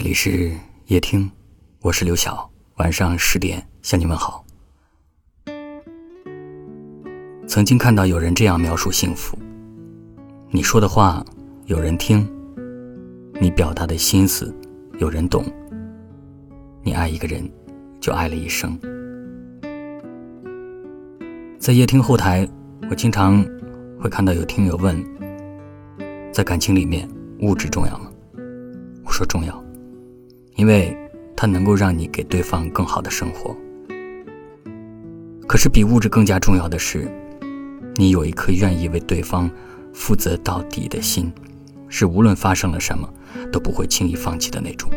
这里是夜听，我是刘晓。晚上十点向你问好。曾经看到有人这样描述幸福：你说的话有人听，你表达的心思有人懂，你爱一个人就爱了一生。在夜听后台，我经常会看到有听友问：在感情里面，物质重要吗？我说重要。因为它能够让你给对方更好的生活。可是比物质更加重要的是，你有一颗愿意为对方负责到底的心，是无论发生了什么都不会轻易放弃的那种。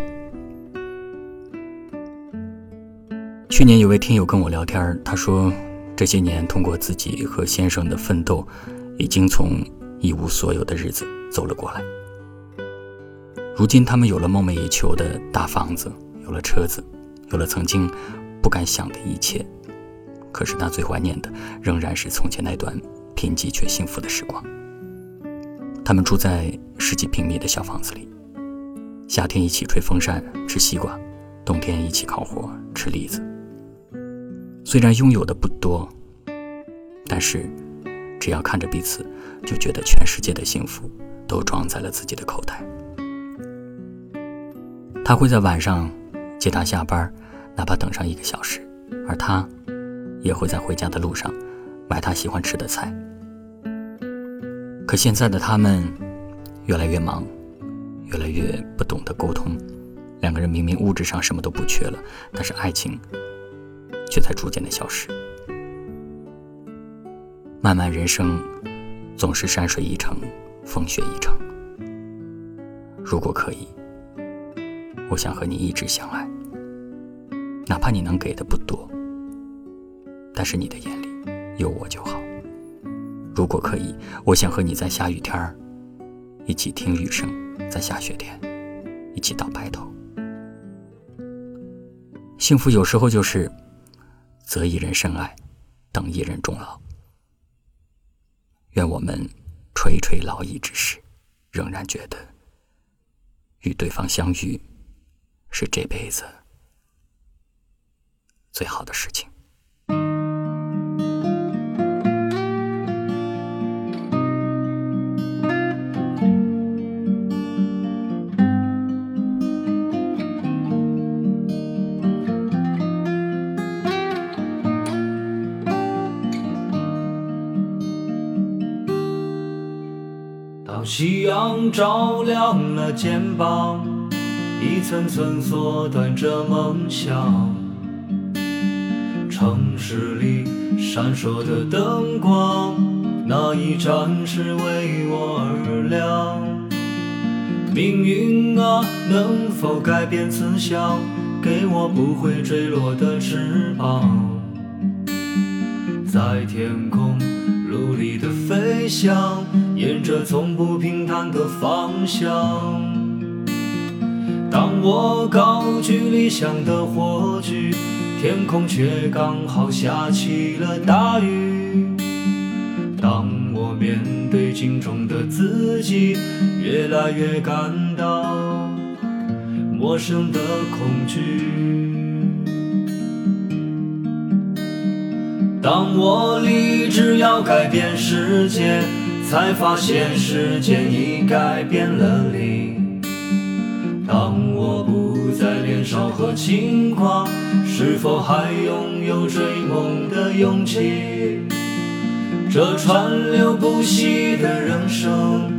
去年有位听友跟我聊天，他说这些年通过自己和先生的奋斗，已经从一无所有的日子走了过来。如今，他们有了梦寐以求的大房子，有了车子，有了曾经不敢想的一切。可是，他最怀念的仍然是从前那段贫瘠却幸福的时光。他们住在十几平米的小房子里，夏天一起吹风扇吃西瓜，冬天一起烤火吃栗子。虽然拥有的不多，但是只要看着彼此，就觉得全世界的幸福都装在了自己的口袋。他会在晚上接她下班，哪怕等上一个小时，而他也会在回家的路上买他喜欢吃的菜。可现在的他们越来越忙，越来越不懂得沟通，两个人明明物质上什么都不缺了，但是爱情却在逐渐的消失。漫漫人生，总是山水一程，风雪一程。如果可以。我想和你一直相爱，哪怕你能给的不多，但是你的眼里有我就好。如果可以，我想和你在下雨天儿一起听雨声，在下雪天一起到白头。幸福有时候就是择一人深爱，等一人终老。愿我们垂垂老矣之时，仍然觉得与对方相遇。是这辈子最好的事情。当夕阳照亮了肩膀。一层层缩短着梦想，城市里闪烁的灯光，那一盏是为我而亮。命运啊，能否改变慈祥，给我不会坠落的翅膀，在天空努力的飞翔，沿着从不平坦的方向。当我高举理想的火炬，天空却刚好下起了大雨。当我面对镜中的自己，越来越感到陌生的恐惧。当我立志要改变世界，才发现时间已改变了你。少和轻狂，是否还拥有追梦的勇气？这川流不息的人生，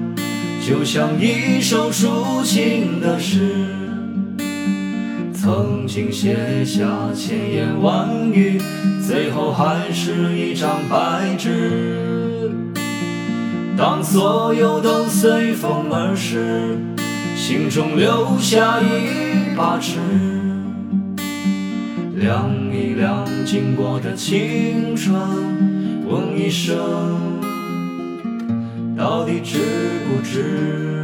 就像一首抒情的诗，曾经写下千言万语，最后还是一张白纸。当所有都随风而逝。心中留下一把尺，量一量经过的青春，问一声，到底值不值？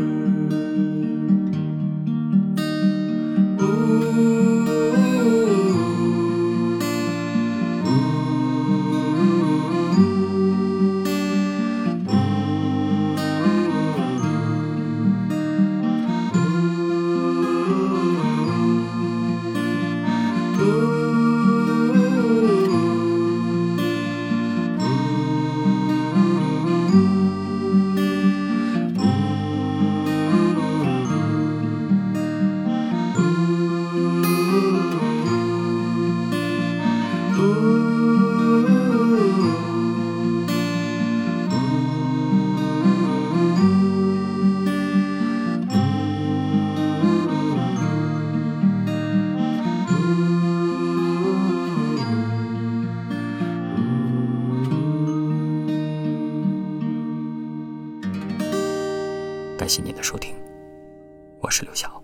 感谢您的收听，我是刘晓。